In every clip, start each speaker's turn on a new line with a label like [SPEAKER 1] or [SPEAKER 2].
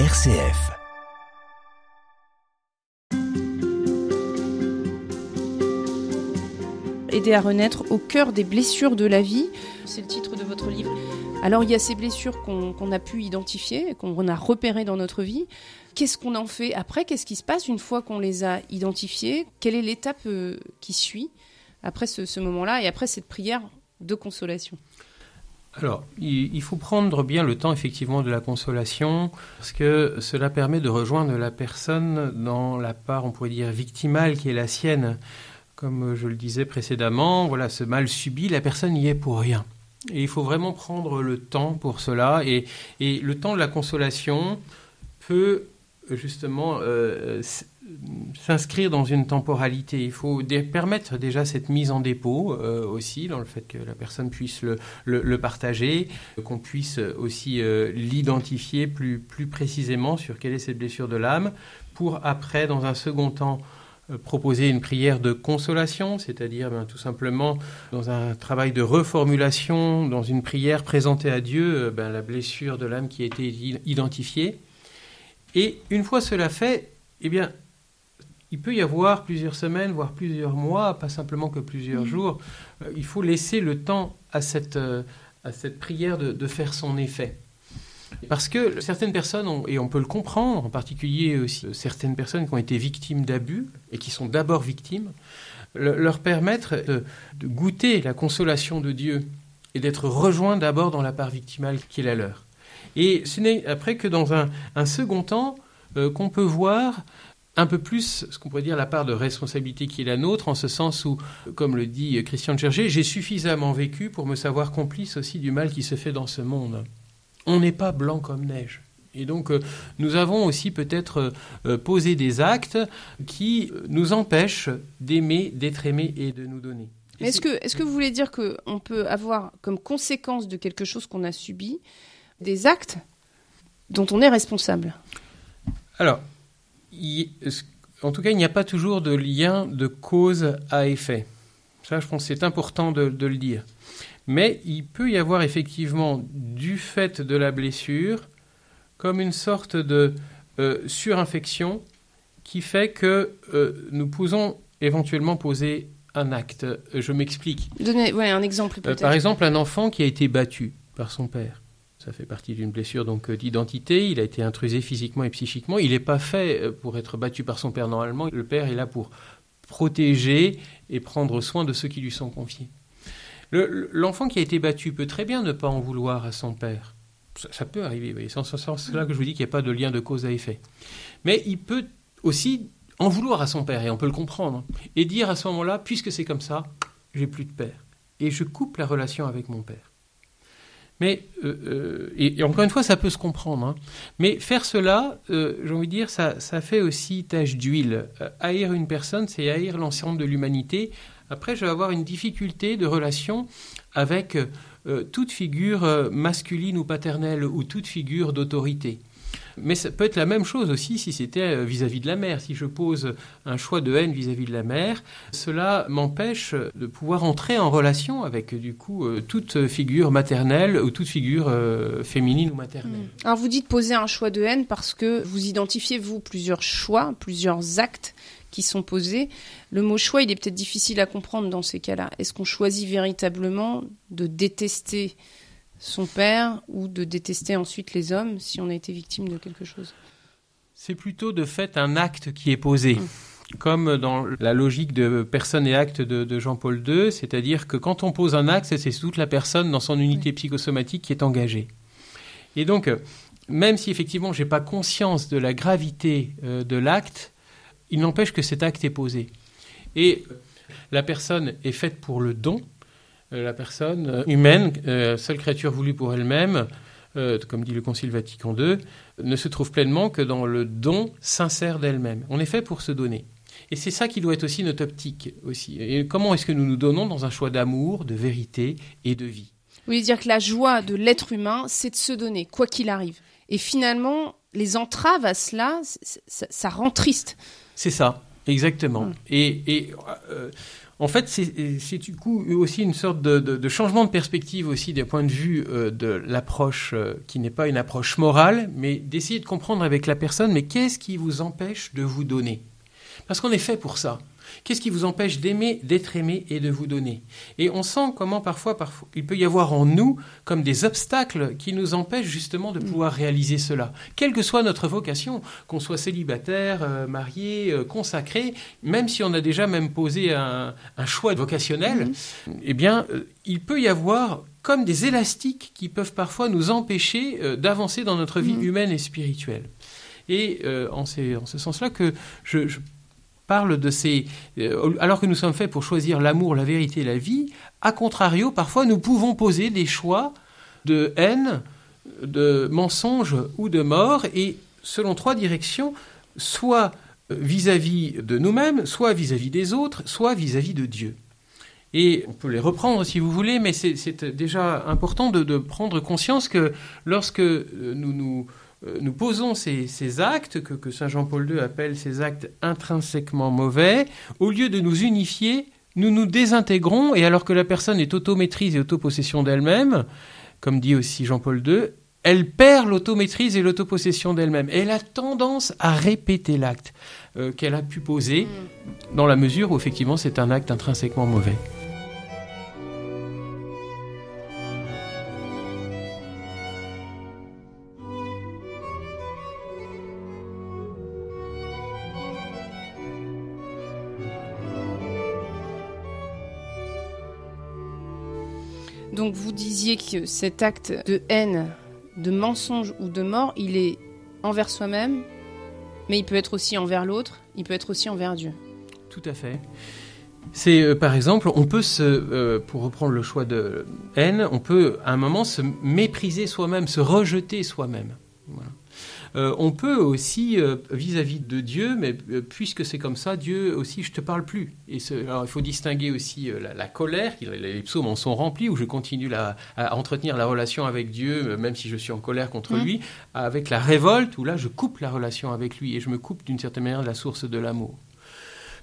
[SPEAKER 1] RCF.
[SPEAKER 2] Aider à renaître au cœur des blessures de la vie, c'est le titre de votre livre? Alors il y a ces blessures qu'on a pu identifier, qu'on a repérées dans notre vie. Qu'est-ce qu'on en fait après? Qu'est-ce qui se passe une fois qu'on les a identifiées? Quelle est l'étape euh, qui suit après ce, ce moment-là et après cette prière de consolation?
[SPEAKER 3] Alors, il faut prendre bien le temps effectivement de la consolation, parce que cela permet de rejoindre la personne dans la part, on pourrait dire, victimale qui est la sienne. Comme je le disais précédemment, voilà, ce mal subi, la personne n'y est pour rien. Et il faut vraiment prendre le temps pour cela. Et, et le temps de la consolation peut justement euh, s'inscrire dans une temporalité. Il faut permettre déjà cette mise en dépôt euh, aussi, dans le fait que la personne puisse le, le, partager, qu'on puisse aussi euh, l'identifier plus, plus précisément sur quelle est cette blessure de l'âme, pour après, dans un second temps, proposer une prière de consolation, c'est-à-dire ben, tout simplement dans un travail de reformulation, dans une prière présentée à Dieu, ben, la blessure de l'âme qui a été identifiée et une fois cela fait, eh bien, il peut y avoir plusieurs semaines, voire plusieurs mois, pas simplement que plusieurs mm. jours. Euh, il faut laisser le temps à cette, euh, à cette prière de, faire son effet. Parce que certaines personnes, et on peut le comprendre, en particulier aussi certaines personnes qui ont été victimes d'abus et qui sont d'abord victimes, leur permettre de, de, goûter la consolation de Dieu et d'être rejoints d'abord dans la part victimale qui est la leur. Et ce n'est après que dans un, second temps euh, qu'on peut voir un peu plus ce qu'on pourrait dire la part de responsabilité qui est la nôtre, en ce sens où, comme le dit Christian Chergé, j'ai suffisamment vécu pour me savoir complice aussi du mal qui se fait dans ce monde. On n'est pas blanc comme neige. Et donc, euh, nous avons aussi peut-être euh, posé des actes qui nous empêchent d'aimer, d'être aimés et de nous donner.
[SPEAKER 2] Est-ce que, est que vous voulez dire qu'on peut avoir comme conséquence de quelque chose qu'on a subi des actes dont on est responsable
[SPEAKER 3] Alors, en tout cas, il n'y a pas toujours de lien de cause à effet. Ça, je pense que c'est important de, le dire. Mais il peut y avoir effectivement, du fait de la blessure, comme une sorte de euh, surinfection qui fait que euh, nous pouvons éventuellement poser un acte. Je m'explique.
[SPEAKER 2] Donnez un exemple euh, peut-être.
[SPEAKER 3] par exemple, un enfant qui a été battu par son père. Ça fait partie d'une blessure donc euh, d'identité. Il a été intrusé physiquement et psychiquement. Il n'est pas fait euh, pour être battu par son père normalement. Le père est là pour protéger et prendre soin de ceux qui lui sont confiés. L'enfant qui a été battu peut très bien ne pas en vouloir à son père. Ça, peut arriver. C'est en ce sens-là que je vous dis qu'il n'y a pas de lien de cause à effet. Mais il peut aussi en vouloir à son père, et on peut le comprendre, et dire à ce moment-là, puisque c'est comme ça, j'ai plus de père. Et je coupe la relation avec mon père. Mais, euh, euh, et, encore une fois, ça peut se comprendre. Hein. Mais faire cela, euh, j'ai envie de dire, ça, fait aussi tache d'huile. haïr une personne, c'est haïr l'ensemble de l'humanité. Après, je vais avoir une difficulté de relation avec toute figure masculine ou paternelle ou toute figure d'autorité. Mais ça peut être la même chose aussi si c'était euh, vis-à-vis de la mère. Si je pose un choix de haine vis-à-vis de la mère, cela m'empêche de pouvoir entrer en relation avec du coup euh, toute figure maternelle ou toute figure euh, féminine ou maternelle. Hmm.
[SPEAKER 2] Alors vous dites poser un choix de haine parce que vous identifiez vous plusieurs choix, plusieurs actes qui sont posés. Le mot choix, il est peut-être difficile à comprendre dans ces cas-là. Est-ce qu'on choisit véritablement de détester son père ou de détester ensuite les hommes si on a été victime de quelque chose
[SPEAKER 3] C'est plutôt de fait un acte qui est posé. Hum. Comme dans la logique de personne et acte de, Jean-Paul II, c'est-à-dire que quand on pose un acte, c'est toute la personne dans son unité psychosomatique qui est engagée. Et donc, même si effectivement je n'ai pas conscience de la gravité euh, de l'acte, il n'empêche que cet acte est posé. Et la personne est faite pour le don, la personne euh, humaine, euh, seule créature voulue pour elle-même, comme dit le Concile Vatican II, ne se trouve pleinement que dans le don sincère d'elle-même. On est fait pour se donner. Et c'est ça qui doit être aussi notre optique aussi. Et comment est-ce que nous nous donnons dans un choix d'amour, de vérité et de vie?
[SPEAKER 2] Vous voulez dire que la joie de l'être humain, c'est de se donner, quoi qu'il arrive. Et finalement, les entraves à cela, ça, rend triste.
[SPEAKER 3] C'est ça, exactement. Hum. Et, en fait, c'est du coup aussi une sorte de, changement de perspective aussi des points de vue euh, de l'approche euh, qui n'est pas une approche morale, mais d'essayer de comprendre avec la personne, mais qu'est-ce qui vous empêche de vous donner? Parce qu'on est fait pour ça. Qu'est-ce qui vous empêche d'aimer, d'être aimé et de vous donner? Et on sent comment parfois, parfois, il peut y avoir en nous comme des obstacles qui nous empêchent justement de pouvoir réaliser cela. Quelle que soit notre vocation, qu'on soit célibataire, euh, marié, euh, consacré, même si on a déjà même posé un, choix vocationnel, mhm. eh bien, euh, il peut y avoir comme des élastiques qui peuvent parfois nous empêcher d'avancer dans notre vie mhm. humaine et spirituelle. Et en, ce sens-là que je, je parle de ces... Euh, alors que nous sommes faits pour choisir l'amour, la vérité la vie, à contrario, parfois nous pouvons poser des choix de haine, de mensonge ou de mort, et selon trois directions, soit vis-à-vis de nous-mêmes, soit vis-à-vis des autres, soit vis-à-vis de Dieu. Et on peut les reprendre si vous voulez, mais c'est déjà important de, de, prendre conscience que lorsque nous nous euh, nous posons ces, actes que, Saint Jean-Paul II appelle ces actes intrinsèquement mauvais, au lieu de nous unifier, nous nous désintégrons, et alors que la personne est automaîtrise et autopossession d'elle-même, comme dit aussi Jean-Paul II, elle perd l'automaîtrise et l'autopossession d'elle-même. Elle a tendance à répéter l'acte euh, qu'elle a pu poser, mm. dans la mesure où effectivement c'est un acte intrinsèquement mauvais.
[SPEAKER 2] Donc vous disiez que cet acte de haine, de mensonge ou de mort, il est envers soi-même, mais il peut être aussi envers l'autre, il peut être aussi envers Dieu.
[SPEAKER 3] Tout à fait. C'est euh, par exemple, on peut se, euh, pour reprendre le choix de haine, on peut à un moment se mépriser soi-même, se rejeter soi-même. Voilà. Euh, on peut aussi, euh, vis-à-vis de Dieu, mais euh, puisque c'est comme ça, Dieu aussi, je te parle plus. Et alors, il faut distinguer aussi la, colère, les psaumes en sont remplis, où je continue à entretenir la relation avec Dieu, même si je suis en colère contre mmh. lui, avec la révolte, où là, je coupe la relation avec lui et je me coupe d'une certaine manière de la source de l'amour.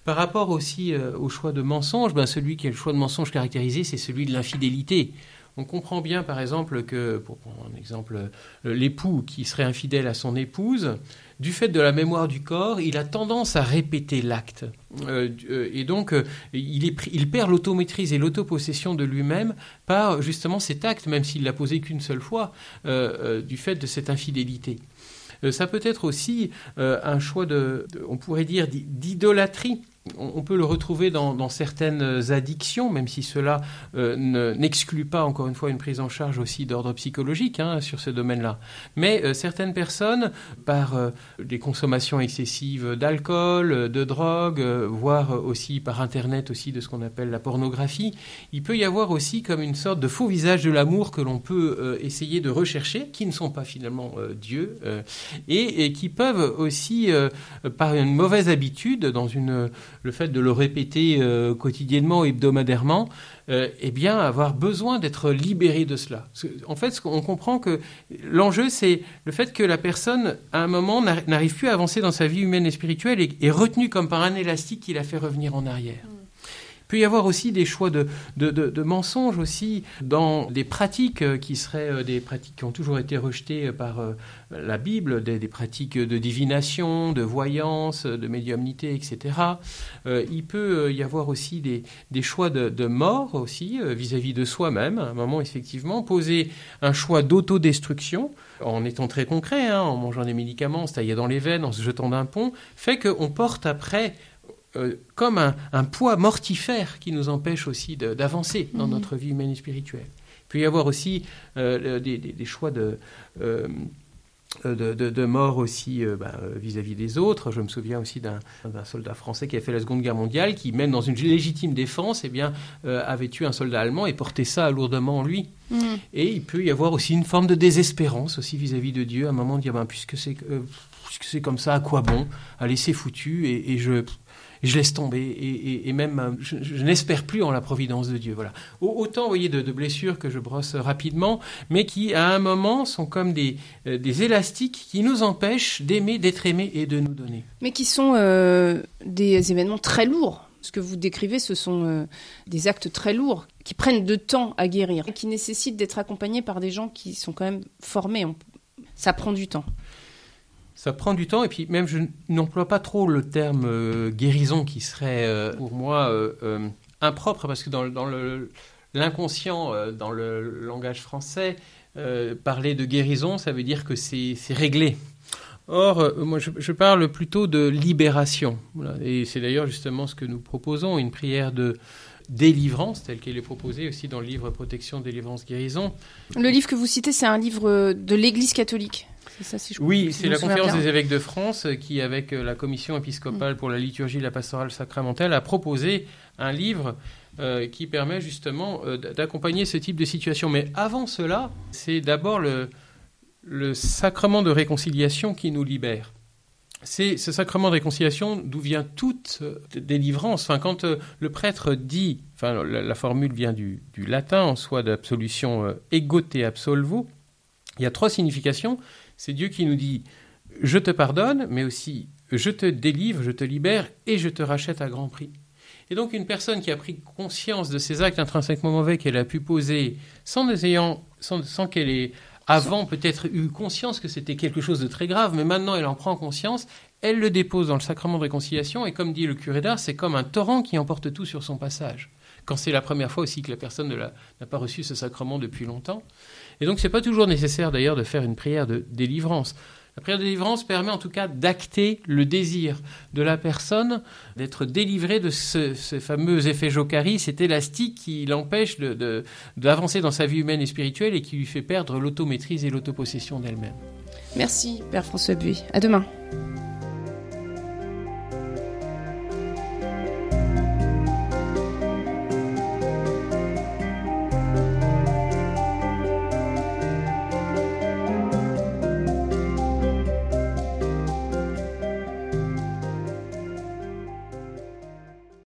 [SPEAKER 3] Par rapport aussi au choix de mensonge, ben celui qui est le choix de mensonge caractérisé, c'est celui de l'infidélité. On comprend bien, par exemple, que, pour prendre un exemple, euh, l'époux qui serait infidèle à son épouse, du fait de la mémoire du corps, il a tendance à répéter l'acte. Euh, euh, et donc, il, perd l'automaîtrise et l'autopossession de lui-même par justement cet acte, même s'il l'a posé qu'une seule fois, du fait de cette infidélité. ça peut être aussi un choix de on pourrait dire, d'idolâtrie on peut le retrouver dans, certaines addictions, même si cela euh, n'exclut pas, encore une fois, une prise en charge aussi d'ordre psychologique hein, sur ce domaine-là. Mais euh, certaines personnes, par euh, des consommations excessives d'alcool, de drogue, voire aussi par Internet aussi de ce qu'on appelle la pornographie, il peut y avoir aussi comme une sorte de faux visage de l'amour que l'on peut essayer de rechercher, qui ne sont pas finalement Dieu, et, et, qui peuvent aussi, par une mauvaise habitude, dans une le fait de le répéter euh, quotidiennement, hebdomadairement, euh, eh bien, avoir besoin d'être libéré de cela. En fait, on comprend que l'enjeu, c'est le fait que la personne, à un moment, n'arrive plus à avancer dans sa vie humaine et spirituelle et est retenue comme par un élastique qui la fait revenir en arrière. Il peut y avoir aussi des choix de, de, mensonges aussi dans des pratiques euh, qui seraient euh, des pratiques qui ont toujours été rejetées euh, par la Bible, des, pratiques de divination, de voyance, de médiumnité, etc. il peut y avoir aussi des, des choix de, mort aussi vis-à-vis de soi-même. À un moment, effectivement, poser un choix d'autodestruction en étant très concret, hein, en mangeant des médicaments, taillant dans les veines, en se jetant d'un pont, fait qu'on porte après euh, comme un, poids mortifère qui nous empêche aussi d'avancer dans mhm. notre vie humaine et spirituelle. Il peut y avoir aussi euh, des, choix de, euh, de, mort aussi bah, vis-à-vis des autres. Je me souviens aussi d'un soldat français qui a fait la Seconde Guerre mondiale, qui même dans une légitime défense, eh bien, avait tué un soldat allemand et portait ça lourdement en lui. Mhm. Et il peut y avoir aussi une forme de désespérance aussi vis-à-vis de Dieu, à un moment de dire, ben, puisque c'est c'est comme ça, à quoi bon? Allez, c'est foutu, et, et je je laisse tomber et, même euh, je, n'espère plus en la providence de Dieu. Voilà. Autant, voyez, de, blessures que je brosse rapidement, mais qui à un moment sont comme des, euh, des élastiques qui nous empêchent d'aimer, d'être aimés et de nous donner.
[SPEAKER 2] Mais qui sont euh, des événements très lourds Ce que vous décrivez, ce sont des actes très lourds qui prennent de temps à guérir et qui nécessitent d'être accompagnés par des gens qui sont quand même formés. Ça prend du temps.
[SPEAKER 3] Ça prend du temps et puis même je n'emploie pas trop le terme euh, guérison qui serait euh, pour moi impropre parce que dans, l'inconscient, dans le langage français, parler de guérison, ça veut dire que c'est réglé. Or, euh, moi, je, parle plutôt de libération. Et c'est d'ailleurs justement ce que nous proposons, une prière de délivrance, telle qu'elle est proposée aussi dans le livre Protection, délivrance, guérison.
[SPEAKER 2] Le livre que vous citez, c'est un livre de l'Église catholique.
[SPEAKER 3] Ça, si je oui, c'est la conférence des évêques de France qui, avec euh, la commission épiscopale pour la liturgie et la pastorale sacramentelle, a proposé un livre euh, qui permet justement d'accompagner ce type de situation. Mais avant cela, c'est d'abord le, le sacrement de réconciliation qui nous libère. C'est ce sacrement de réconciliation d'où vient toute euh, délivrance. Enfin, quand euh, le prêtre dit, enfin, la, formule vient du, latin en soi d'absolution euh, egote absolvo, il y a trois significations. C'est Dieu qui nous dit je te pardonne, mais aussi je te délivre, je te libère et je te rachète à grand prix. Et donc une personne qui a pris conscience de ces actes intrinsèquement mauvais qu'elle a pu poser sans, sans, sans qu'elle ait avant peut-être eu conscience que c'était quelque chose de très grave, mais maintenant elle en prend conscience, elle le dépose dans le sacrement de réconciliation, et comme dit le curé d'art, c'est comme un torrent qui emporte tout sur son passage. Quand c'est la première fois aussi que la personne n'a pas reçu ce sacrement depuis longtemps. Et donc, ce n'est pas toujours nécessaire d'ailleurs de faire une prière de délivrance. La prière de délivrance permet en tout cas d'acter le désir de la personne d'être délivrée de ce, fameux effet jocari, cet élastique qui l'empêche d'avancer dans sa vie humaine et spirituelle et qui lui fait perdre l'automaîtrise et l'autopossession d'elle-même.
[SPEAKER 2] Merci, Père François Buy. À demain.